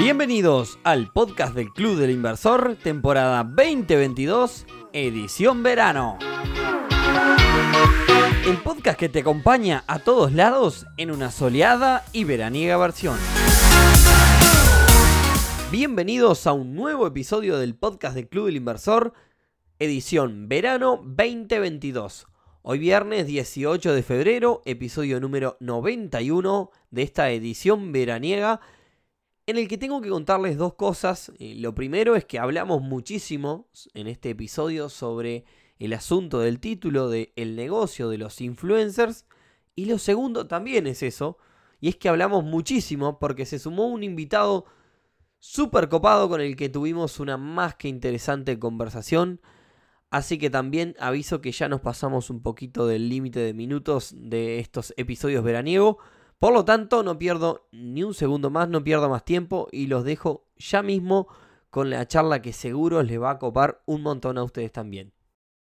Bienvenidos al podcast del Club del Inversor, temporada 2022, edición verano. El podcast que te acompaña a todos lados en una soleada y veraniega versión. Bienvenidos a un nuevo episodio del podcast del Club del Inversor, edición verano 2022. Hoy viernes 18 de febrero, episodio número 91 de esta edición veraniega en el que tengo que contarles dos cosas. Eh, lo primero es que hablamos muchísimo en este episodio sobre el asunto del título de El negocio de los influencers. Y lo segundo también es eso. Y es que hablamos muchísimo porque se sumó un invitado súper copado con el que tuvimos una más que interesante conversación. Así que también aviso que ya nos pasamos un poquito del límite de minutos de estos episodios veraniego. Por lo tanto, no pierdo ni un segundo más, no pierdo más tiempo y los dejo ya mismo con la charla que seguro les va a copar un montón a ustedes también.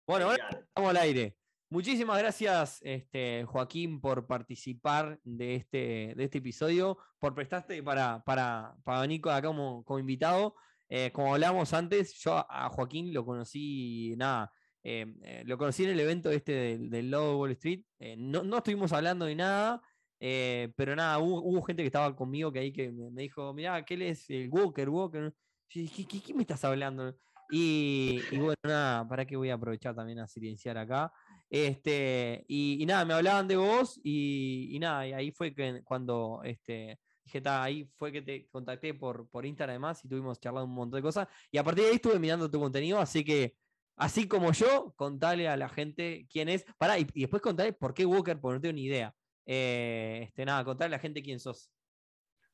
Bueno, ahora estamos al aire. Muchísimas gracias, este, Joaquín, por participar de este, de este episodio, por prestarte para, para, para venir acá como, como invitado. Eh, como hablábamos antes, yo a Joaquín lo conocí, nada, eh, eh, lo conocí en el evento este del, del Wall Street. no, no estuvimos hablando ni nada, eh, pero nada, hubo, gente que estaba conmigo que ahí que me, dijo, mira, ¿qué es el Walker? Walker? ¿Qué, qué, me estás hablando? Y, bueno, nada, para que voy a aprovechar también a silenciar acá. Este, y, nada, me hablaban de vos y, nada, y ahí fue que cuando este, dije, ahí fue que te contacté por, por Instagram además y tuvimos charlando un montón de cosas. Y a partir de ahí estuve mirando tu contenido, así que así como yo, contale a la gente quién es. Y después contale por qué Walker, porque no tengo ni idea. Eh, este, nada, contarle a la gente quién sos.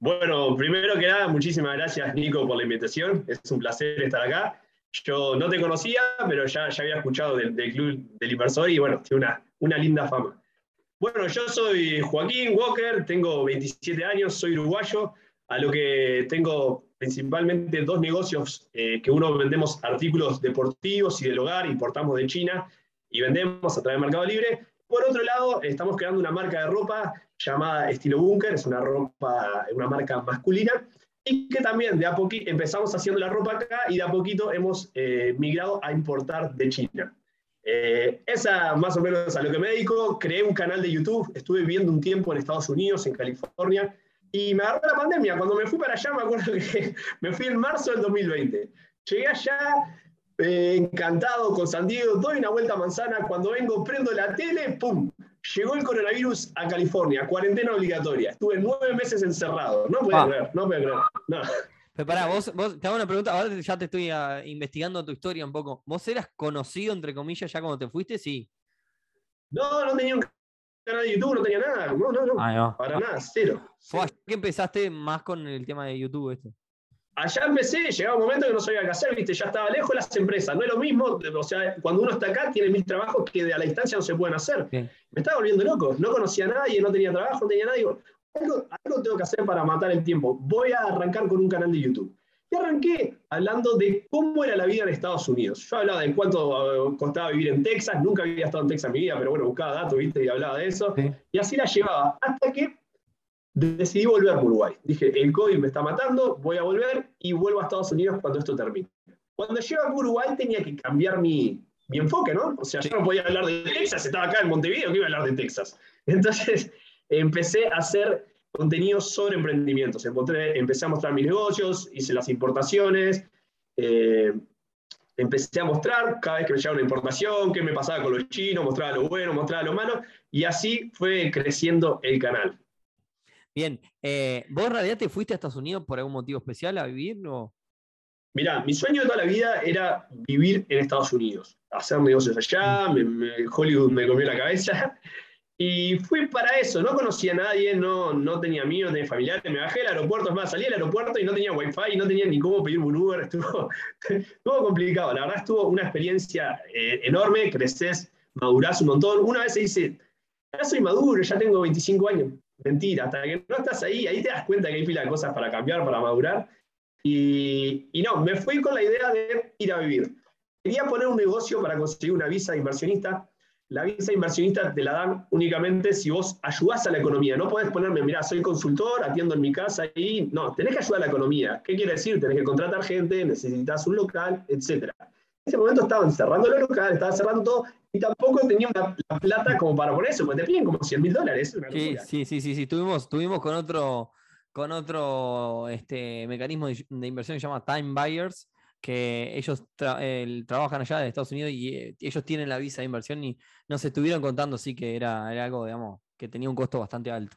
Bueno, primero que nada, muchísimas gracias Nico por la invitación. Es un placer estar acá. Yo no te conocía, pero ya, ya había escuchado del, Club del Inversor y bueno, tiene una, una linda fama. Bueno, yo soy Joaquín Walker, tengo 27 años, soy uruguayo, a lo que tengo principalmente dos negocios, eh, que uno vendemos artículos deportivos y del hogar, importamos de China y vendemos a través de Mercado Libre, por otro lado, estamos creando una marca de ropa llamada Estilo Bunker, es una ropa, una marca masculina, y que también de a poquito empezamos haciendo la ropa acá y de a poquito hemos eh, migrado a importar de China. Eh, esa más o menos a lo que me dedico, creé un canal de YouTube, estuve viviendo un tiempo en Estados Unidos, en California, y me agarró la pandemia. Cuando me fui para allá, me acuerdo que me fui en marzo del 2020. Llegué allá, eh, encantado con San Diego, doy una vuelta a manzana, cuando vengo prendo la tele, ¡pum! Llegó el coronavirus a California, cuarentena obligatoria. Estuve nueve meses encerrado. No puedo ah. creer, no puedo creer. No. Pero pará, vos, vos, te hago una pregunta, ahora ya te estoy ah, investigando tu historia un poco. ¿Vos eras conocido, entre comillas, ya cuando te fuiste? Sí. No, no tenía un canal de YouTube, no tenía nada. No, no, no. Para nada, cero. ¿Fue que empezaste más con el tema de YouTube este? Allá empecé, llegaba un momento que no sabía qué hacer, ¿viste? ya estaba lejos de las empresas. No es lo mismo, o sea, cuando uno está acá, tiene mil trabajos que a la distancia no se pueden hacer. Me estaba volviendo loco, no conocía a nadie, no tenía trabajo, no tenía nadie. Digo, algo, tengo que hacer para matar el tiempo. Voy a arrancar con un canal de YouTube. Y arranqué hablando de cómo era la vida en Estados Unidos. Yo hablaba de cuánto uh, costaba vivir en Texas, nunca había estado en Texas en mi vida, pero bueno, buscaba datos, ¿viste? Y hablaba de eso. Y así la llevaba, hasta que decidí volver a Uruguay. Dije, el COVID me está matando, voy a volver y vuelvo a Estados Unidos cuando esto termine. Cuando llego a Uruguay tenía que cambiar mi, mi enfoque, ¿no? O sea, yo no podía hablar de Texas, estaba acá en Montevideo, que iba a hablar de Texas. Entonces empecé a hacer contenido sobre emprendimientos. empecé a mostrar mis negocios, hice las importaciones, eh, empecé a mostrar cada vez que me llegaba una importación, qué me pasaba con los chinos, mostraba lo bueno, mostraba lo malo, y así fue creciendo el canal. Bien, eh, ¿vos en realidad te fuiste a Estados Unidos por algún motivo especial a vivir? No? Mirá, mi sueño de toda la vida era vivir en Estados Unidos, hacer negocios allá, Hollywood me comió la cabeza. Y fui para eso, no conocía a nadie, no, no tenía amigos, no tenía familiares, me bajé al aeropuerto, es más, salí al aeropuerto y no tenía wifi, no tenía ni cómo pedir un Uber, estuvo, estuvo complicado, la verdad estuvo una experiencia eh, enorme, creces, madurás un montón. Una vez se dice, ya soy maduro, ya tengo 25 años. Mentira, hasta que no estás ahí, ahí te das cuenta que hay pila de cosas para cambiar, para madurar. Y, y, no, me fui con la idea de ir a vivir. Quería poner un negocio para conseguir una visa de inversionista. la visa inversionista te la dan únicamente si vos ayudás a la economía. No podés ponerme, mira, soy consultor, atiendo en mi casa y no, tenés que ayudar a la economía. ¿Qué quiere decir? Tenés que contratar gente, necesitas un local, etc. Ese momento estaban cerrando el local, estaban cerrando todo y tampoco tenía una, la plata como para poner eso, porque te piden como 100 mil dólares. Sí, sí, sí, sí, sí, tuvimos, tuvimos con otro, con otro este, mecanismo de, de inversión que se llama Time Buyers, que ellos trabajan allá de Estados Unidos y eh, ellos tienen la visa de inversión y nos estuvieron contando, sí, que era, algo, digamos, que tenía un costo bastante alto.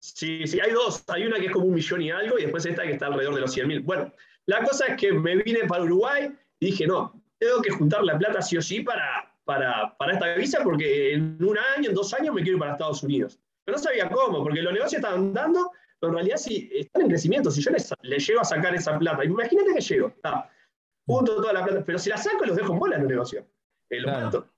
Sí, sí, hay dos. Hay una que es como un millón y algo y después esta que está alrededor de los 100 mil. Bueno, la cosa es que me vine para Uruguay y dije, no, tengo que juntar la plata sí o sí para, para, para esta visa porque en un año, en dos años me quiero ir para Estados Unidos. Pero no sabía cómo, porque los negocios estaban dando, pero en realidad sí están en crecimiento. Si yo les, llego a sacar esa plata, imagínate que llego, junto toda la plata, pero si la saco los dejo en bola en el negocio. El claro.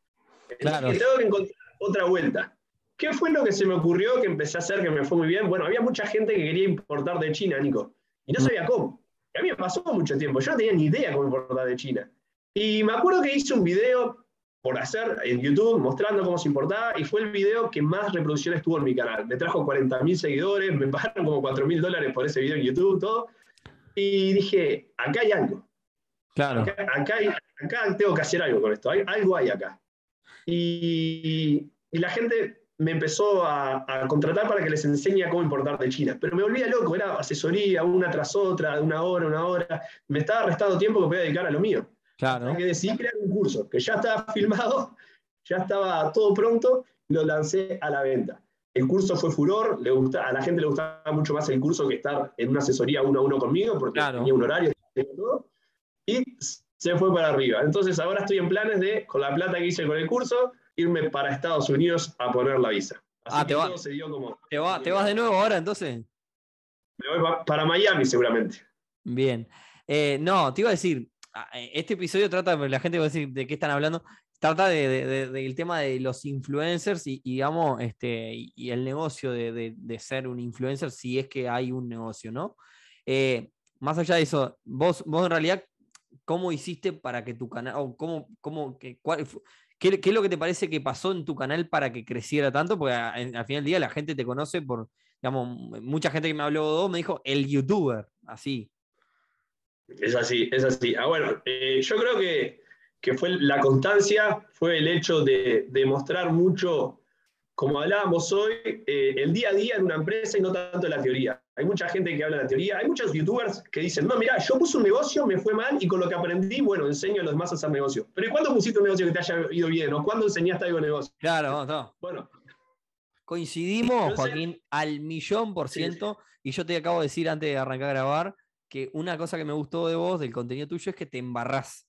claro. tengo que encontrar otra vuelta. ¿Qué fue lo que se me ocurrió que empecé a hacer que me fue muy bien? Bueno, había mucha gente que quería importar de China, Nico, y no mm. sabía cómo. Y a mí me pasó mucho tiempo, yo no tenía ni idea cómo importar de China. Y me acuerdo que hice un video por hacer en YouTube mostrando cómo se importaba y fue el video que más reproducciones tuvo en mi canal. Me trajo 40.000 seguidores, me pagaron como 4.000 dólares por ese video en YouTube, todo. Y dije, acá hay algo. Claro. Acá, tengo que hacer algo con esto, hay, algo hay acá. Y, la gente me empezó a, contratar para que les enseñe cómo importar de China. Pero me volvía loco, era asesoría una tras otra, de una hora, una hora. Me estaba restando tiempo que podía dedicar a lo mío. Claro. que decidí crear un curso que ya estaba filmado, ya estaba todo pronto, lo lancé a la venta. El curso fue furor, le gusta, a la gente le gustaba mucho más el curso que estar en una asesoría uno a uno conmigo, porque tenía un horario, todo y se fue para arriba. Entonces ahora estoy en planes de, con la plata que hice con el curso, irme para Estados Unidos a poner la visa. ah, te, va, te, vas de nuevo ahora entonces. Me voy para Miami seguramente. Bien. Eh, no, te iba a decir, este episodio trata, la gente va a decir de qué están hablando, trata del tema de los influencers y, digamos, este, y, el negocio de, ser un influencer, si es que hay un negocio, ¿no? Eh, más allá de eso, vos, vos en realidad cómo hiciste para que tu canal, o cómo, cómo, qué, es lo que te parece que pasó en tu canal para que creciera tanto? Porque al final del día la gente te conoce por, digamos, mucha gente que me habló de me dijo el youtuber, así. Es así, es así. Ah, bueno, eh, yo creo que, que, fue la constancia, fue el hecho de, de mostrar mucho como hablábamos hoy, eh, el día a día en una empresa y no tanto la teoría. Hay mucha gente que habla de la teoría, hay muchos youtubers que dicen, no, mira, yo puse un negocio, me fue mal y con lo que aprendí, bueno, enseño a los demás a hacer negocio. Pero ¿y cuándo pusiste un negocio que te haya ido bien? ¿O cuándo enseñaste algo de negocio? Claro, no. Bueno. Coincidimos, Joaquín, al millón por ciento. Y yo te acabo de decir antes de arrancar a grabar que una cosa que me gustó de vos, del contenido tuyo, es que te embarrás.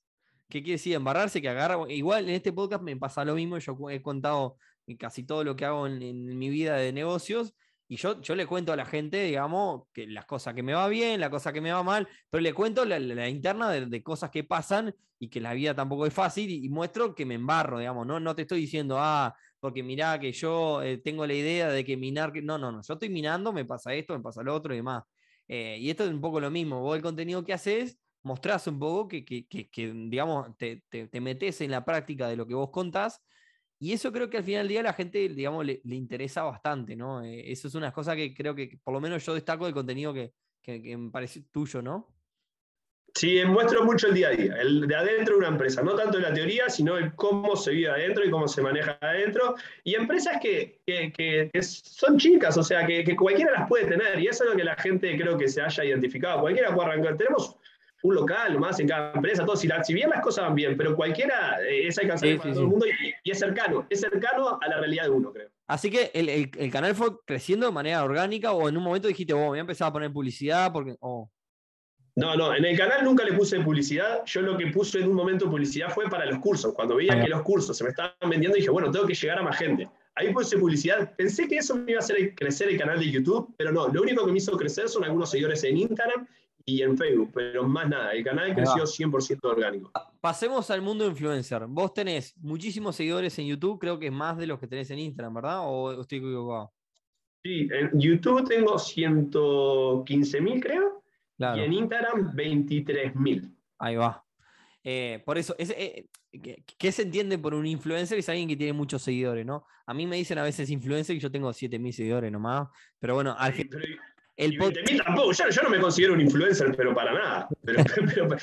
¿Qué quiere decir? Embarrarse, que agarra. Igual en este podcast me pasa lo mismo. Yo he contado casi todo lo que hago en, mi vida de negocios. Y yo, yo le cuento a la gente, digamos, que las cosas que me va bien, las cosas que me va mal, pero le cuento la, interna de, cosas que pasan y que la vida tampoco es fácil y, muestro que me embarro, digamos, ¿no? No te estoy diciendo, ah, porque mirá que yo eh, tengo la idea de que minar, no, no, no, yo estoy minando, me pasa esto, me pasa lo otro y demás. Eh, y esto es un poco lo mismo, vos el contenido que haces, mostrás un poco que, que, que, digamos, te, te, te metes en la práctica de lo que vos contás y eso creo que al final del día a la gente, digamos, le, interesa bastante, ¿no? Eh, eso es una cosa que creo que por lo menos yo destaco del contenido que, me parece tuyo, ¿no? Sí, muestro mucho el día a día, el de adentro de una empresa, no tanto la teoría, sino el cómo se vive adentro y cómo se maneja adentro. Y empresas que, son chicas, o sea, que, cualquiera las puede tener, y eso es lo que la gente creo que se haya identificado. Cualquiera puede arrancar. Tenemos un local más en cada empresa, todo. Si, si bien las cosas van bien, pero cualquiera eh, es alcanzable para todo el mundo y, es cercano, es cercano a la realidad de uno, creo. Así que el, canal fue creciendo de manera orgánica o en un momento dijiste, oh, voy a empezar a poner publicidad porque... Oh. No, no, en el canal nunca le puse publicidad. Yo lo que puse en un momento publicidad fue para los cursos. Cuando veía que los cursos se me estaban vendiendo, dije, bueno, tengo que llegar a más gente. Ahí puse publicidad. Pensé que eso me iba a hacer crecer el canal de YouTube, pero no, lo único que me hizo crecer son algunos seguidores en Instagram y en Facebook, pero más nada, el canal creció 100% orgánico. Pasemos al mundo influencer. Vos tenés muchísimos seguidores en YouTube, creo que es más de los que tenés en Instagram, ¿verdad? ¿O estoy equivocado? Sí, en YouTube tengo 115 mil, creo, y en Instagram 23 mil. Ahí va. Eh, por eso, eh, ¿qué, se entiende por un influencer? Es alguien que tiene muchos seguidores, ¿no? A mí me dicen a veces influencer y yo tengo 7000 seguidores nomás, pero bueno, al el tampoco, yo, no me considero un influencer, pero para nada. Pero, o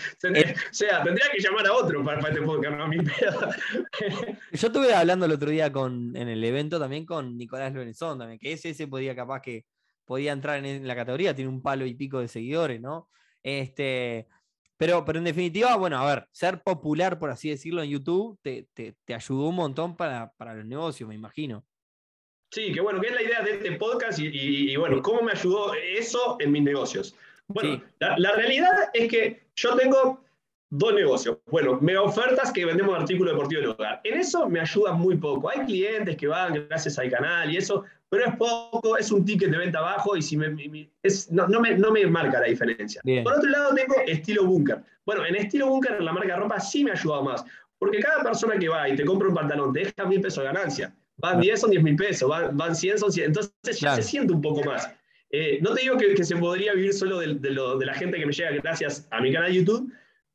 sea, tendría que llamar a otro para, este podcast, no a pedo. yo estuve hablando el otro día con, en el evento también con Nicolás Lorenzón, también, que ese, ese podía capaz que podía entrar en, la categoría, tiene un palo y pico de seguidores, ¿no? Este, pero, pero en definitiva, bueno, a ver, ser popular, por así decirlo, en YouTube te, te, ayudó un montón para, para los negocios, me imagino. Sí, que bueno, que es la idea de este podcast y, bueno, cómo me ayudó eso en mis negocios. Bueno, la, realidad es que yo tengo dos negocios. Bueno, mega ofertas que vendemos artículos deportivos del hogar. En eso me ayuda muy poco. Hay clientes que van gracias al canal y eso, pero es poco, es un ticket de venta bajo y si me, no, me, no, me, marca la diferencia. Por otro lado, tengo estilo bunker. Bueno, en estilo bunker la marca de ropa sí me ha ayudado más, porque cada persona que va y te compra un pantalón te deja mil pesos de ganancia. Van 10, son 10 mil pesos, van, van 100, son 100. Entonces ya se siente un poco más. Eh, no te digo que, que, se podría vivir solo de, de, lo, de, la gente que me llega gracias a mi canal de YouTube,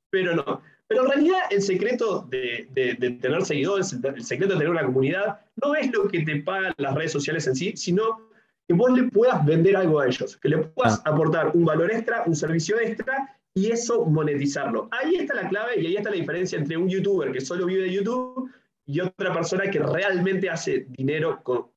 pero no. Pero en realidad el secreto de, de, tener seguidores, el secreto de tener una comunidad, no es lo que te pagan las redes sociales en sí, sino que vos le puedas vender algo a ellos, que le puedas ah. aportar un valor extra, un servicio extra y eso monetizarlo. Ahí está la clave y ahí está la diferencia entre un youtuber que solo vive de YouTube y otra persona que realmente hace dinero con,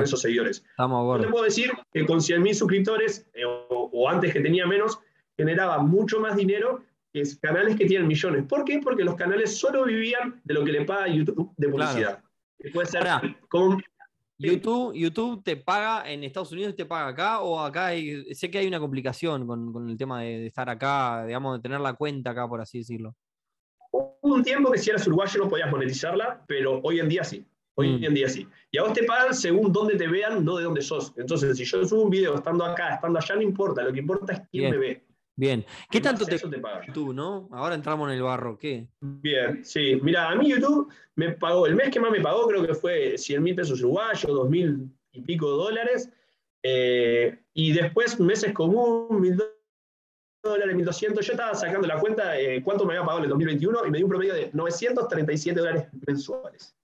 esos seguidores. Yo te puedo decir que con 100.000 suscriptores, eh, o, antes que tenía menos, generaba mucho más dinero que canales que tienen millones. ¿Por qué? Porque los canales solo vivían de lo que le paga YouTube de publicidad. Puede ser YouTube, YouTube te paga en Estados Unidos, te paga acá o acá sé que hay una complicación con, el tema de, de, estar acá, digamos, de tener la cuenta acá, por así decirlo. Hubo un tiempo que si eras uruguayo no podías monetizarla, pero hoy en día sí. Hoy mm. en día sí. Y a vos te pagan según dónde te vean, no de dónde sos. Entonces, si yo subo un video estando acá, estando allá, no importa. Lo que importa es quién me ve. Bien. ¿Qué tanto te, te paga tú, no? Ahora entramos en el barro, ¿qué? Bien, sí. Mira, a mí YouTube me pagó, el mes que más me pagó creo que fue 100 mil pesos uruguayos, 2 mil y pico dólares. Eh, y después meses comunes, mil dólares dólares, 1.200. Yo estaba sacando la cuenta eh, cuánto me había pagado en el 2021 y me dio un promedio de 937 dólares mensuales.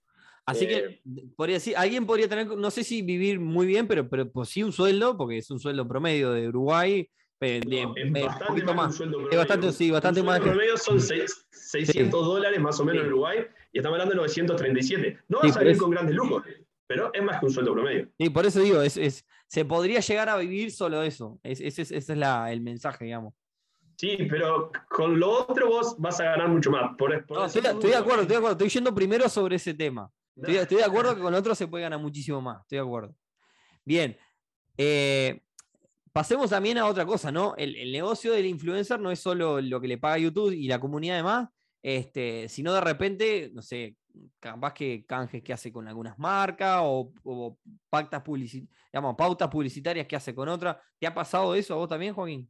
Así que, eh, podría decir, alguien podría tener, no sé si vivir muy bien, pero, pero pues sí un sueldo, porque es un sueldo promedio de Uruguay. Es bastante más, Un sueldo promedio. Es bastante, sí, bastante más. El promedio son 600 dólares más o menos en Uruguay y estamos hablando de 937. No va a salir con grandes lujos, pero es más que un sueldo promedio. Y por eso digo, es, es, se podría llegar a vivir solo eso. ese es, es la, el mensaje, digamos. Sí, pero con lo otro vos vas a ganar mucho más. Por, estoy, de acuerdo, estoy de acuerdo. Estoy yendo primero sobre ese tema. Estoy, de acuerdo que con otro se puede ganar muchísimo más. Estoy de acuerdo. Bien. Eh, pasemos también a otra cosa, ¿no? El, negocio del influencer no es solo lo que le paga YouTube y la comunidad además, este, sino de repente, no sé, capaz que canjes que hace con algunas marcas o, pautas publicitarias que hace con otras. ¿Te ha pasado eso a vos también, Joaquín?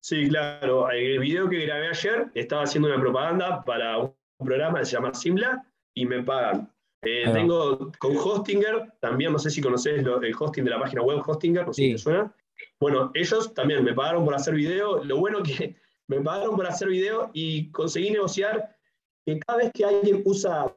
Sí, claro. El video que grabé ayer estaba haciendo una propaganda para un programa que se llama Simla y me pagan. Eh, tengo con Hostinger, también no sé si conoces el hosting de la página web Hostinger, no sé si te suena. Bueno, ellos también me pagaron por hacer video. Lo bueno que me pagaron por hacer video y conseguí negociar que cada vez que alguien usa,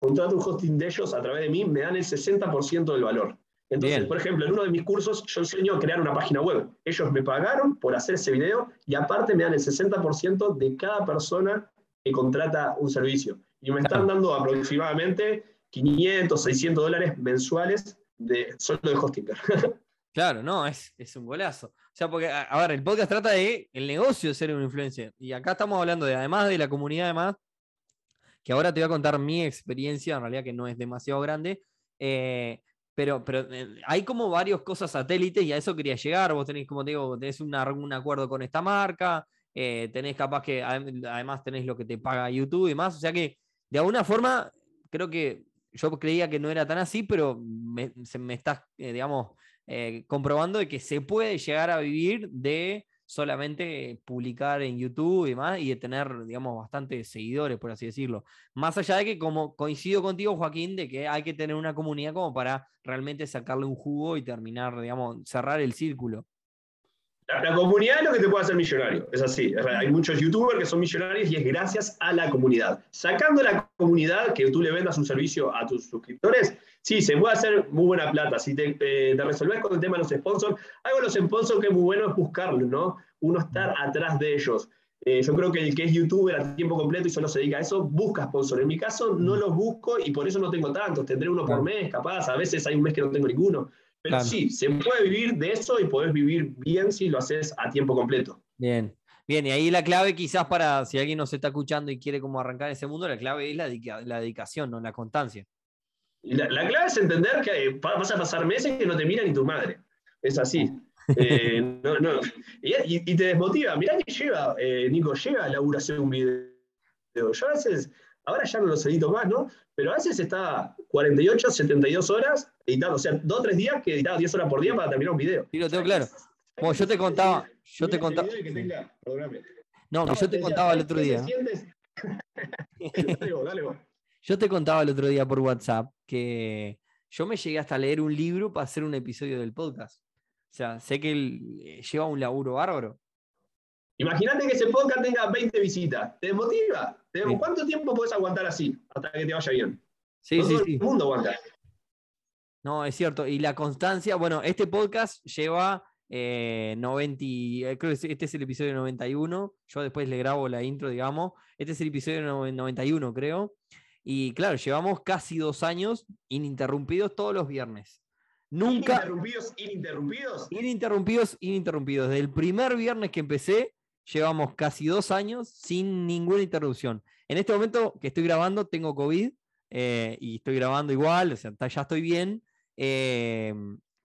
contrata un hosting de ellos a través de mí, me dan el 60% del valor. Entonces, por ejemplo, en uno de mis cursos yo enseño a crear una página web. Ellos me pagaron por hacer ese video y aparte me dan el 60% de cada persona que contrata un servicio. Y me están dando aproximadamente 500, 600 dólares mensuales de solo de hosting. Claro, no, es, es, un golazo. O sea, porque, a, ver, el podcast trata de el negocio de ser un influencer. Y acá estamos hablando de, además de la comunidad, además, que ahora te voy a contar mi experiencia, en realidad que no es demasiado grande, eh, pero, pero eh, hay como varias cosas satélites y a eso quería llegar. Vos tenés, como te digo, tenés un acuerdo con esta marca, eh, tenés capaz que además tenés lo que te paga YouTube y más. O sea que de alguna forma, creo que yo creía que no era tan así, pero me, se me estás, eh, comprobando de que se puede llegar a vivir de solamente publicar en YouTube y más, y de tener, digamos, bastantes seguidores, por así decirlo. Más allá de que, como coincido contigo, Joaquín, de que hay que tener una comunidad como para realmente sacarle un jugo y terminar, digamos, cerrar el círculo. La, comunidad es lo que te puede hacer millonario, es así. Hay muchos youtubers que son millonarios y es gracias a la comunidad. Sacando la comunidad, que tú le vendas un servicio a tus suscriptores, sí, se puede hacer muy buena plata. Si te, eh, resolves con el tema de los sponsors, algo de los sponsors que es muy bueno es buscarlos, ¿no? Uno estar atrás de ellos. Eh, yo creo que el que es youtuber a tiempo completo y solo se dedica a eso, busca sponsor. En mi caso no los busco y por eso no tengo tantos. Tendré uno por mes, capaz. A veces hay un mes que no tengo ninguno. Pero sí, se puede vivir de eso y podés vivir bien si lo haces a tiempo completo. Bien. Bien, y ahí la clave quizás para si alguien nos está escuchando y quiere como arrancar ese mundo, la clave es la, la dedicación, ¿no? la constancia. La, la, clave es entender que vas a pasar meses que no te mira ni tu madre. Es así. Eh, no, no. Y, te desmotiva. Mirá que lleva, eh, Nico, lleva a elaboración un video. Yo a veces, ahora ya no los edito más, ¿no? Pero a veces está 48, 72 horas editando. O sea, dos o tres días que editaba 10 horas por día para terminar un video. Sí, lo tengo claro. Como yo te contaba, yo te contaba. No, que yo te contaba el otro día. Yo te contaba el otro día por WhatsApp que yo me llegué hasta leer un libro para hacer un episodio del podcast. O sea, sé que él eh, lleva un laburo bárbaro. Imagínate que ese podcast tenga 20 visitas. ¿Te motiva? ¿Cuánto tiempo puedes aguantar así hasta que te vaya bien? Sí, sí, sí. El mundo aguanta. No, es cierto. Y la constancia, bueno, este podcast lleva 90, eh, eh, creo que este es el episodio 91. Yo después le grabo la intro, digamos. Este es el episodio 91, creo. Y claro, llevamos casi dos años ininterrumpidos todos los viernes. Nunca. Ininterrumpidos, ininterrumpidos. Ininterrumpidos, ininterrumpidos. Desde el primer viernes que empecé, llevamos casi dos años sin ninguna interrupción. En este momento que estoy grabando, tengo COVID eh, y estoy grabando igual, o sea, ya estoy bien. Eh,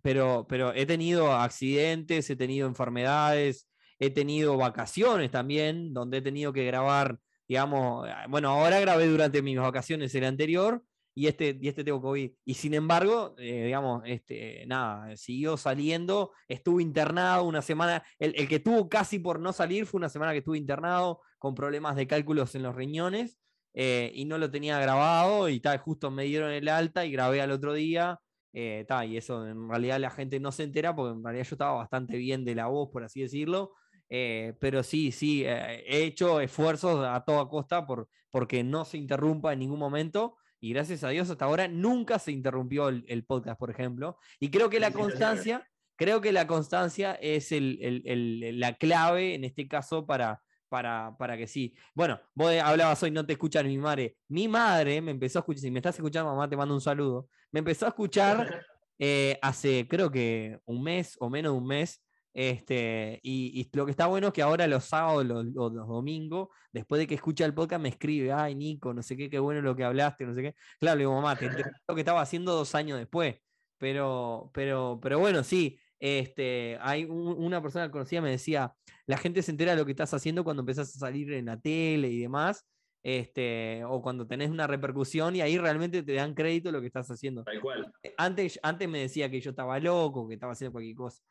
pero, pero he tenido accidentes, he tenido enfermedades, he tenido vacaciones también, donde he tenido que grabar, digamos, bueno, ahora grabé durante mis vacaciones el anterior, y este, y este tengo COVID. Y sin embargo, eh, digamos, este, nada, siguió saliendo, estuvo internado una semana, el, que tuvo casi por no salir fue una semana que estuvo internado con problemas de cálculos en los riñones eh, y no lo tenía grabado y tal, justo me dieron el alta y grabé al otro día. Eh, y eso en realidad la gente no se entera porque en realidad yo estaba bastante bien de la voz, por así decirlo. pero sí, sí, he hecho esfuerzos a toda costa por, porque no se interrumpa en ningún momento y gracias a Dios hasta ahora nunca se interrumpió el, podcast, por ejemplo. Y creo que la constancia, creo que la constancia es la clave en este caso para, para, para, que sí. Bueno, vos hablabas hoy, no te escuchan mi madre. Mi madre me empezó a escuchar, si me estás escuchando, mamá, te mando un saludo. Me empezó a escuchar eh, hace creo que un mes o menos de un mes este, y, lo que está bueno es que ahora los sábados, los, los, domingos, después de que escucha el podcast, me escribe, ay, Nico, no sé qué, qué bueno lo que hablaste, no sé qué. Claro, le digo, mamá, te lo que estaba haciendo dos años después. Pero, pero, pero bueno, sí, este, hay una persona conocida me decía, la gente se entera de lo que estás haciendo cuando empezás a salir en la tele y demás, este, o cuando tenés una repercusión y ahí realmente te dan crédito lo que estás haciendo. Tal cual. Antes, antes me decía que yo estaba loco, que estaba haciendo cualquier cosa.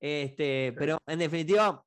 Este, pero en definitiva,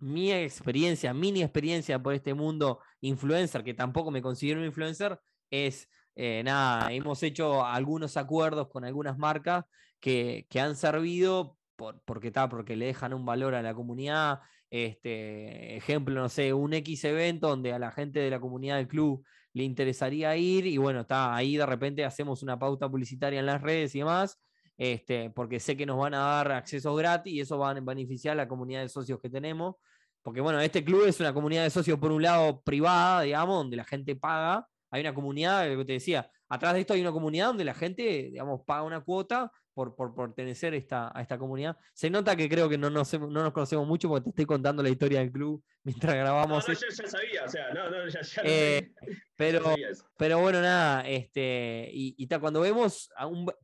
mi experiencia, mini experiencia por este mundo influencer, que tampoco me considero un influencer, es eh, nada, hemos hecho algunos acuerdos con algunas marcas que, han servido por, porque, está porque le dejan un valor a la comunidad. Este, ejemplo, no sé, un X evento donde a la gente de la comunidad del club le interesaría ir y bueno, está ahí de repente hacemos una pauta publicitaria en las redes y demás este, porque sé que nos van a dar acceso gratis y eso va a beneficiar a la comunidad de socios que tenemos. Porque bueno, este club es una comunidad de socios por un lado privada, digamos, donde la gente paga. Hay una comunidad, que te decía, atrás de esto hay una comunidad donde la gente, digamos, paga una cuota por, por, pertenecer esta, a esta comunidad. Se nota que creo que no nos, no nos conocemos mucho porque te estoy contando la historia del club mientras grabamos. No, no, yo ya sabía, o sea, no, no, ya, ya eh, pero, pero bueno, nada, este, y, y cuando vemos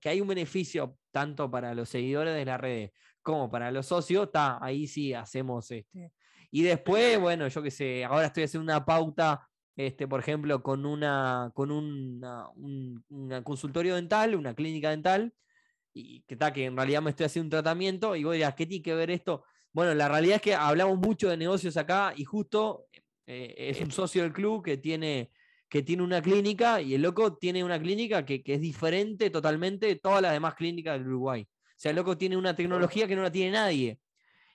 que hay un beneficio tanto para los seguidores de las redes como para los socios, está, ahí sí hacemos este. Y después, bueno, yo qué sé, ahora estoy haciendo una pauta este, por ejemplo, con una, con una, un consultorio dental, una clínica dental, y que está, que en realidad me estoy haciendo un tratamiento, y vos dirás, ¿qué tiene que ver esto? Bueno, la realidad es que hablamos mucho de negocios acá, y justo eh, es un socio del club que tiene, que tiene una clínica, y el loco tiene una clínica que, que es diferente totalmente de todas las demás clínicas del Uruguay. O sea, el loco tiene una tecnología que no la tiene nadie.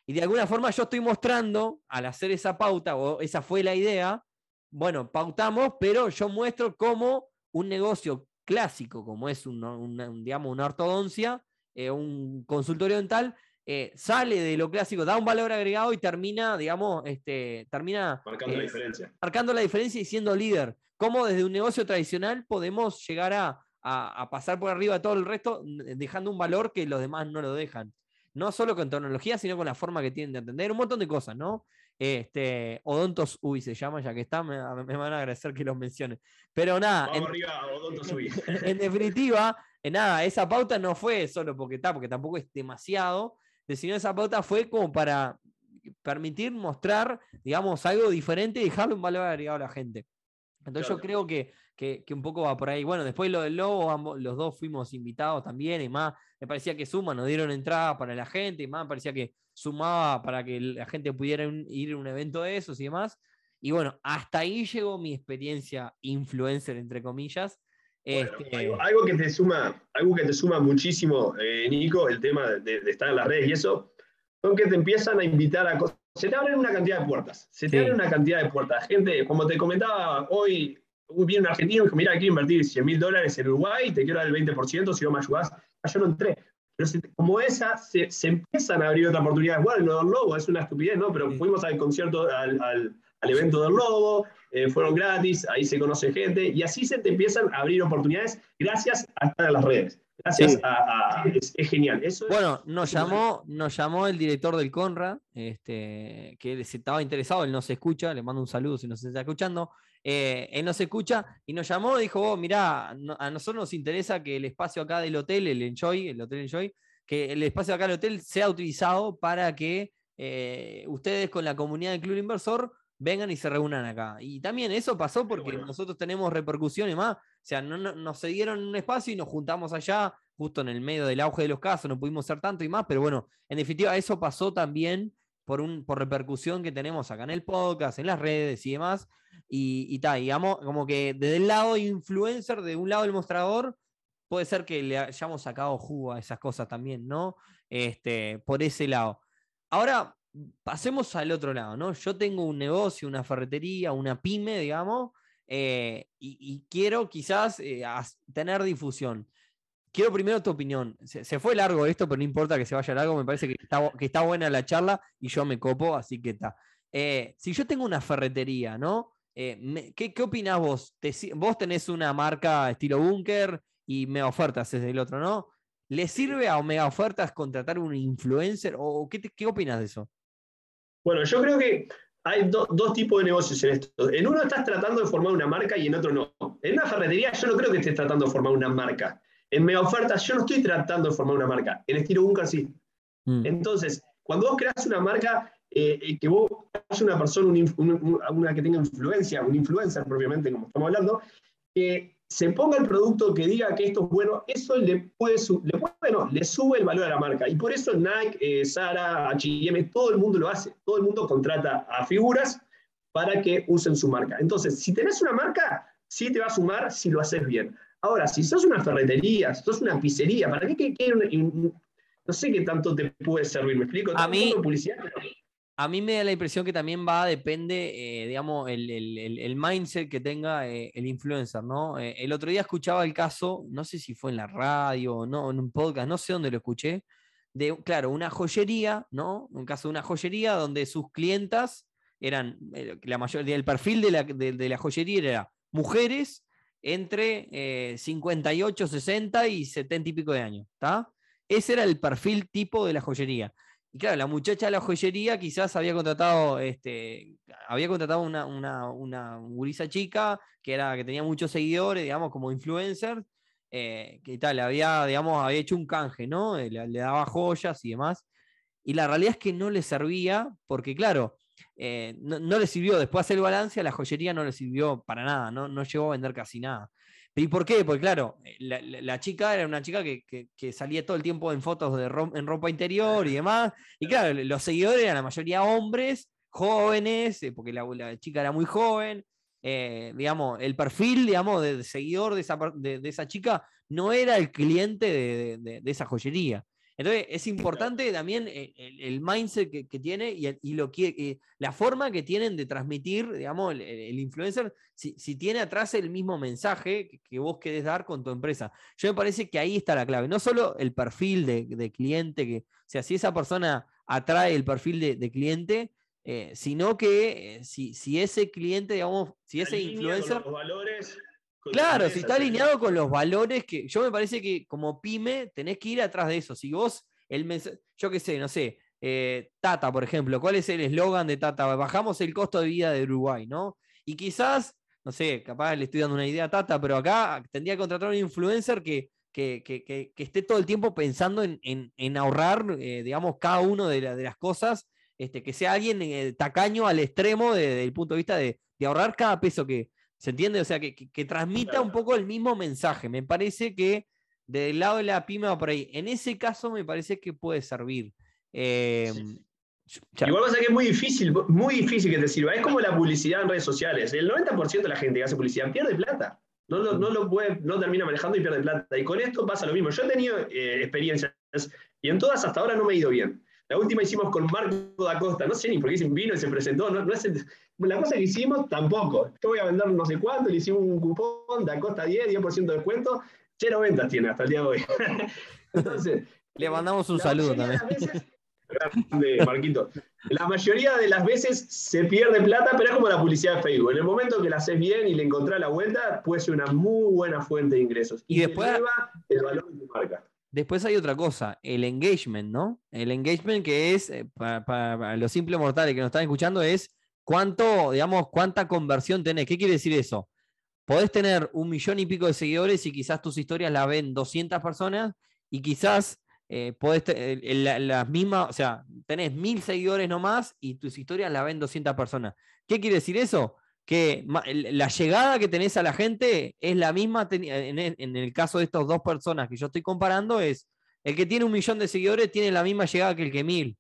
Y de alguna forma yo estoy mostrando, al hacer esa pauta, o esa fue la idea, bueno, pautamos, pero yo muestro cómo un negocio clásico, como es un, digamos, una ortodoncia, eh, un consultorio dental, eh, sale de lo clásico, da un valor agregado y termina, digamos, este, termina marcando la eh, diferencia. Marcando la diferencia y siendo líder. Cómo desde un negocio tradicional podemos llegar a, pasar por arriba de todo el resto, dejando un valor que los demás no lo dejan. No solo con tecnología, sino con la forma que tienen de atender, un montón de cosas, ¿no? Este, Odontos Uy se llama, ya que está, me, van a agradecer que los mencione. Pero nada. Vamos arriba, Odontos Uy. En, definitiva, nada, esa pauta no fue solo porque está, porque tampoco es demasiado, sino esa pauta fue como para permitir mostrar, digamos, algo diferente y dejarle un valor agregado a la gente. Entonces yo creo que, que, un poco va por ahí. Bueno, después lo del Lobo, los dos fuimos invitados también, y más, me parecía que suma, nos dieron entrada para la gente, y más me parecía que sumaba para que la gente pudiera ir a un evento de esos y demás. Y bueno, hasta ahí llegó mi experiencia influencer, entre comillas. Este, algo, que te suma, algo que te suma muchísimo, eh, Nico, el tema de, estar en las redes y eso, son que te empiezan a invitar a cosas. Se te abren una cantidad de puertas. Se te abren una cantidad de puertas. Gente, como te comentaba hoy, viene un argentino que dijo, mira, quiero invertir 100 mil dólares en Uruguay, te quiero dar el 20% si vos me ayudás. Ah, yo no entré. Pero como esa, se, empiezan a abrir otras oportunidades. Bueno, lo del Lobo es una estupidez, ¿no? Pero fuimos al concierto, al, al, evento del Lobo, eh, fueron gratis, ahí se conoce gente, y así se te empiezan a abrir oportunidades gracias a estar en las redes. Gracias a, es, genial. Eso bueno, nos llamó, nos llamó el director del Conra, este, que estaba interesado, él nos escucha, le mando un saludo si nos está escuchando. Eh, él nos escucha y nos llamó, dijo, oh, mirá, a nosotros nos interesa que el espacio acá del hotel, el Enjoy, el Hotel Enjoy, que el espacio acá del hotel sea utilizado para que eh, ustedes con la comunidad del Club Inversor vengan y se reúnan acá. Y también eso pasó porque nosotros tenemos repercusiones más. O sea, no, nos cedieron un espacio y nos juntamos allá, justo en el medio del auge de los casos, no pudimos ser tanto y más, pero bueno, en definitiva, eso pasó también por, un, por repercusión que tenemos acá en el podcast, en las redes y demás. Y, y tal, digamos, como que desde el lado influencer, de un lado del mostrador, puede ser que le hayamos sacado jugo a esas cosas también, ¿no? Este, por ese lado. Ahora, pasemos al otro lado, ¿no? Yo tengo un negocio, una ferretería, una pyme, digamos, eh, y, quiero quizás eh, tener difusión quiero primero tu opinión. Se, fue largo esto, pero no importa que se vaya largo, me parece que está, que está buena la charla y yo me copo, así que está. Eh, si yo tengo una ferretería, ¿no? Eh, ¿qué, ¿Qué opinás vos? vos tenés una marca estilo búnker y Mega Ofertas es el otro, ¿no? ¿Le sirve a Mega Ofertas contratar un influencer o qué, qué opinas de eso? Bueno, yo creo que hay dos tipos de negocios en esto. En uno estás tratando de formar una marca y en otro no. En una ferretería yo no creo que estés tratando de formar una marca. En mega ofertas yo no estoy tratando de formar una marca, en estilo Bunker sí. Mm. Entonces, cuando vos creas una marca, eh, eh, que vos seas una persona, una que tenga influencia, un influencer propiamente, como estamos hablando, que se ponga el producto que diga que esto es bueno, eso le puede, le, bueno, le sube el valor a la marca. Y por eso Nike, eh, Zara, H&M, todo el mundo lo hace. Todo el mundo contrata a figuras para que usen su marca. Entonces, si tenés una marca, sí te va a sumar si lo haces bien. Ahora, si sos una ferretería, si sos una pizzería, ¿para qué quiero no sé qué tanto te puede servir? ¿Me explico? A mí, a mí me da la impresión que también va, depende, eh, digamos, el, mindset que tenga eh, el influencer, ¿no? Eh, el otro día escuchaba el caso, no sé si fue en la radio no, en un podcast, no sé dónde lo escuché, de, claro, una joyería, ¿no? Un caso de una joyería donde sus clientas eran, la mayoría, el perfil de la, de la joyería era mujeres entre 58, eh, 60 y 70 y pico de años. ¿está? Ese era el perfil tipo de la joyería. Y claro, la muchacha de la joyería quizás había contratado, este, había contratado una, una, una gurisa chica que, era, que tenía muchos seguidores, digamos, como influencer, eh, que tal, había, digamos, había hecho un canje, ¿no? Le, le, daba joyas y demás. Y la realidad es que no le servía, porque claro, eh, no, le sirvió. Después de hacer el balance, a la joyería no le sirvió para nada, no, no llegó a vender casi nada. ¿Y por qué? Porque claro, eh, la, chica era una chica que, salía todo el tiempo en fotos de en ropa interior y demás. Y claro, los seguidores eran la mayoría hombres, jóvenes, eh, porque la, chica era muy joven. digamos, el perfil, digamos, de, seguidor de esa, de, esa, chica no era el cliente de, esa joyería. Entonces, es importante también eh, el, mindset que, tiene y, lo que, eh, la forma que tienen de transmitir, digamos, el, influencer, si, tiene atrás el mismo mensaje que, vos querés dar con tu empresa. Yo me parece que ahí está la clave. No solo el perfil de, cliente, que, o sea, si esa persona atrae el perfil de, cliente, eh, sino que si, si, ese cliente, digamos, si ese influencer... Los valores Claro, si está alineado con los valores que yo me parece que como pyme tenés que ir atrás de eso. Si vos, el yo qué sé, no sé, eh, Tata, por ejemplo, ¿cuál es el eslogan de Tata? Bajamos el costo de vida de Uruguay, ¿no? Y quizás, no sé, capaz le estoy dando una idea a Tata, pero acá tendría que contratar un influencer que, que, esté todo el tiempo pensando en, ahorrar, eh, digamos, cada una de, las cosas, este, que sea alguien eh, tacaño al extremo desde el punto de vista de, de ahorrar cada peso que, ¿Se entiende? O sea, que, transmita un poco el mismo mensaje. Me parece que del lado de la pyme va por ahí. En ese caso me parece que puede servir. Eh, Igual pasa que es muy difícil, muy difícil que te sirva. Es como la publicidad en redes sociales. El 90% de la gente que hace publicidad pierde plata. No lo, no lo puede, no termina manejando y pierde plata. Y con esto pasa lo mismo. Yo he tenido eh, experiencias y en todas hasta ahora no me ha ido bien. La última hicimos con Marco da Costa, no sé ni por qué vino y se presentó, no, es la cosa que hicimos tampoco. Yo voy a vender no sé cuánto, le hicimos un cupón da Costa 10, 10% de descuento, cero ventas tiene hasta el día de hoy. Entonces, le mandamos un saludo también. Grande, Marquito. La mayoría de las veces se pierde plata, pero es como la publicidad de Facebook. En el momento que la haces bien y le encontrás la vuelta, puede ser una muy buena fuente de ingresos. Y, después el valor de tu marca. Después hay otra cosa, el engagement, ¿no? El engagement que es, eh, para, los simples mortales que nos están escuchando, es cuánto, digamos, cuánta conversión tenés. ¿Qué quiere decir eso? Podés tener un millón y pico de seguidores y quizás tus historias las ven 200 personas y quizás eh, podés las mismas, o sea, tenés mil seguidores nomás y tus historias las ven 200 personas. ¿Qué quiere decir eso? Que la llegada que tenés a la gente es la misma, en el caso de estas dos personas que yo estoy comparando, es el que tiene un millón de seguidores tiene la misma llegada que el que mil.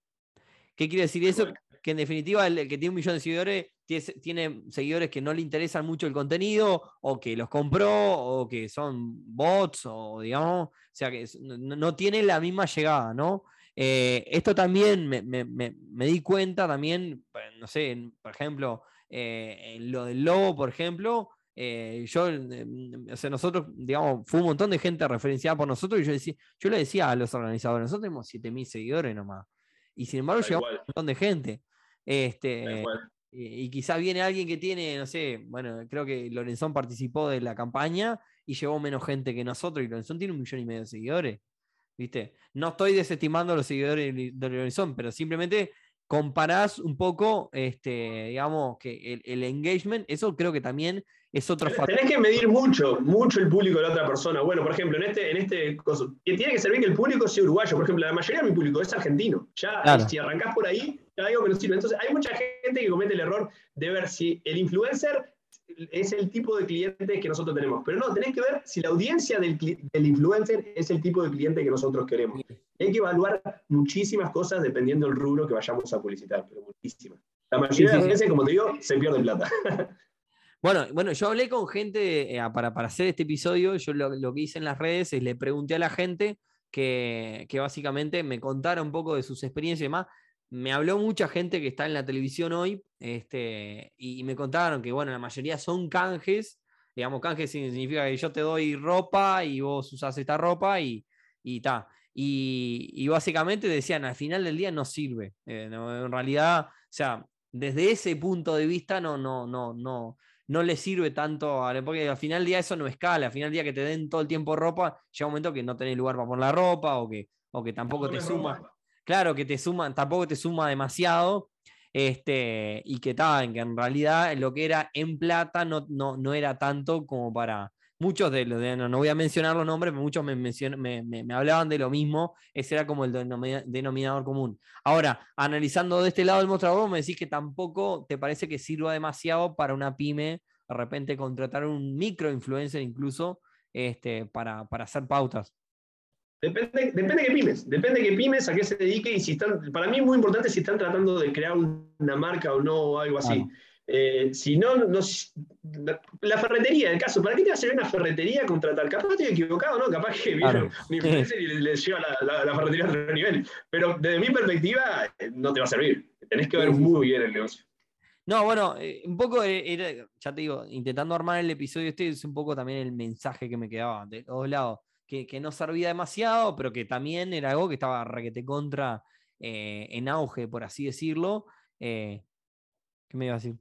¿Qué quiere decir eso? Que en definitiva el, que tiene un millón de seguidores tiene, seguidores que no le interesan mucho el contenido, o que los compró, o que son bots, o digamos, o sea, que no, tiene la misma llegada, ¿no? Eh, esto también me, me, di cuenta, también, no sé, por ejemplo, eh, lo del lobo, por ejemplo, eh, yo, mm, o sea, nosotros, digamos, fue un montón de gente referenciada por nosotros y yo, decía, yo le decía a los organizadores, nosotros tenemos 7.000 seguidores nomás. Y sin embargo, llegó un montón de gente. Este, y, quizá viene alguien que tiene, no sé, bueno, creo que Lorenzón participó de la campaña y llevó menos gente que nosotros y Lorenzón tiene un millón y medio de seguidores. ¿Viste? No estoy desestimando los seguidores de Lorenzón, pero simplemente comparás un poco, este, digamos, que el, engagement, eso creo que también es otro factor. Tenés que medir mucho, mucho el público de la otra persona. Bueno, por ejemplo, en este, en este que tiene que ser bien que el público sea uruguayo. Por ejemplo, la mayoría de mi público es argentino. Ya, si arrancás por ahí, ya digo que no sirve. Entonces, hay mucha gente que comete el error de ver si el influencer es el tipo de cliente que nosotros tenemos. Pero no, tenés que ver si la audiencia del, del influencer es el tipo de cliente que nosotros queremos. Hay que evaluar muchísimas cosas dependiendo del rubro que vayamos a publicitar, pero muchísimas. La mayoría de las veces, como te digo, se pierde plata. Bueno, bueno, yo hablé con gente eh, para, para, hacer este episodio, yo lo, que hice en las redes es le pregunté a la gente que, que básicamente me contara un poco de sus experiencias y demás me habló mucha gente que está en la televisión hoy este, y, me contaron que, bueno, la mayoría son canjes. Digamos, canjes significa que yo te doy ropa y vos usás esta ropa y, y Y, básicamente decían, al final del día no sirve. Eh, en realidad, o sea, desde ese punto de vista no, no, no, no, no le sirve tanto, porque al final del día eso no escala, al final del día que te den todo el tiempo ropa, llega un momento que no tenés lugar para poner la ropa o que, o que tampoco te suma claro que te suman, tampoco te suma demasiado, este, y que, tal, que en realidad lo que era en plata no, no, no era tanto como para, muchos de los, no, voy a mencionar los nombres, pero muchos me, me, me, hablaban de lo mismo, ese era como el denominador común. Ahora, analizando de este lado del mostrador, me decís que tampoco te parece que sirva demasiado para una pyme, de repente contratar un micro influencer incluso, este, para, para hacer pautas. Depende, depende de qué pymes, depende de qué pymes, a qué se dedique y si están, para mí es muy importante si están tratando de crear una marca o no o algo así. Eh, si no, no, la ferretería, en el caso, ¿para qué te va a hacer una ferretería contratar? Capaz estoy equivocado, ¿no? Capaz que le, lleva la, la, ferretería a otro nivel. Pero desde mi perspectiva, eh, no te va a servir. Tenés que ver muy bien el negocio. No, bueno, eh, un poco, ya te digo, intentando armar el episodio este es un poco también el mensaje que me quedaba de dos lados, que, que no servía demasiado, pero que también era algo que estaba requete contra en auge, por así decirlo. ¿Qué me iba a decir?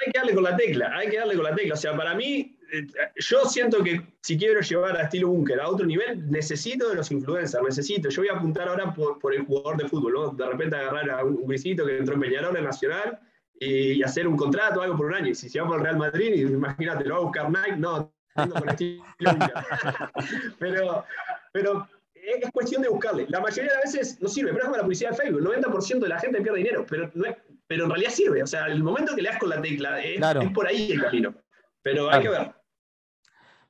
Hay que darle con la tecla, hay que darle con la tecla. O sea, para mí, eh, yo siento que si quiero llevar a estilo búnker a otro nivel, necesito de los influencers, necesito. Yo voy a apuntar ahora por, el jugador de fútbol, ¿no? De repente agarrar a un grisito que entró en Peñarol, en Nacional, y, hacer un contrato, algo por un año. Si se va por el Real Madrid, imagínate, lo va a buscar Nike, no, con estilo pero, pero es cuestión de buscarle. La mayoría de las veces no sirve, pero es como la publicidad de Facebook. El 90% de la gente pierde dinero, pero, pero en realidad sirve. O sea, el momento que le das con la tecla, es, por ahí el camino. Pero hay que ver.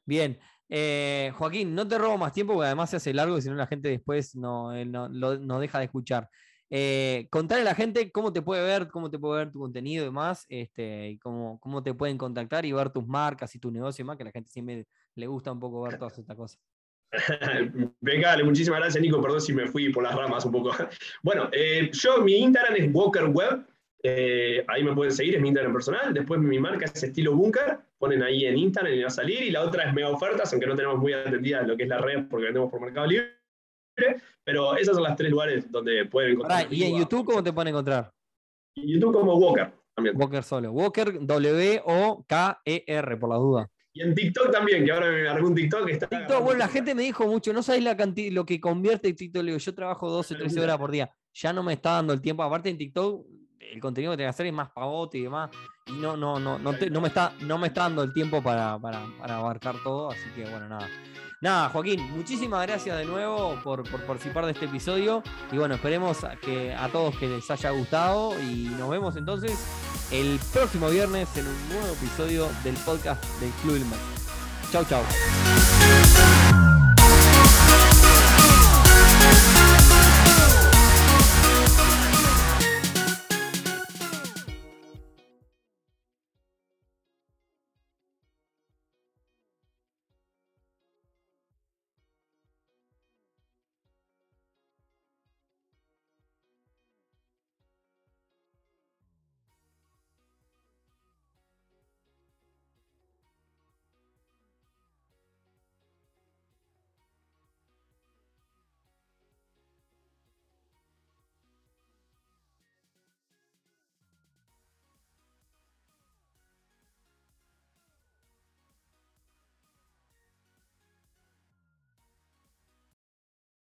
Bien. Eh, Joaquín, no te robo más tiempo porque además se hace largo y si no la gente después no, no, deja de escuchar. Eh, contarle a la gente cómo te puede ver, cómo te puede ver tu contenido y demás, este, y cómo, cómo te pueden contactar y ver tus marcas y tu negocio y más, que a la gente siempre le gusta un poco ver todas estas cosas. Venga, muchísimas gracias, Nico. Perdón si me fui por las ramas un poco. Bueno, eh, yo, mi Instagram es Walker Web. Eh, ahí me pueden seguir, es mi Instagram personal. Después mi marca es estilo Bunker. Ponen ahí en Instagram y va a salir. Y la otra es Mega Ofertas, aunque no tenemos muy atendida lo que es la red porque vendemos por Mercado Libre. Pero esos son los tres lugares donde pueden encontrar. ¿Y en YouTube cómo te pueden encontrar? En YouTube como Walker también. Walker solo. Walker W-O-K-E-R, por la duda. Y en TikTok también, que ahora me algún TikTok está. TikTok, bueno, la gente me dijo mucho, no sabéis la cantidad, lo que convierte TikTok. Le digo, yo trabajo 12, 13 horas por día. Ya no me está dando el tiempo. Aparte en TikTok, el contenido que tengo que hacer es más pavote y demás. Y no, no, no, no, no, me, está, no me está dando el tiempo para, para, abarcar todo. Así que bueno, nada. Nada, Joaquín, muchísimas gracias de nuevo por, por, participar de este episodio. Y bueno, esperemos que a todos que les haya gustado. Y nos vemos entonces el próximo viernes en un nuevo episodio del podcast del Club Ilmer. Chau, chau.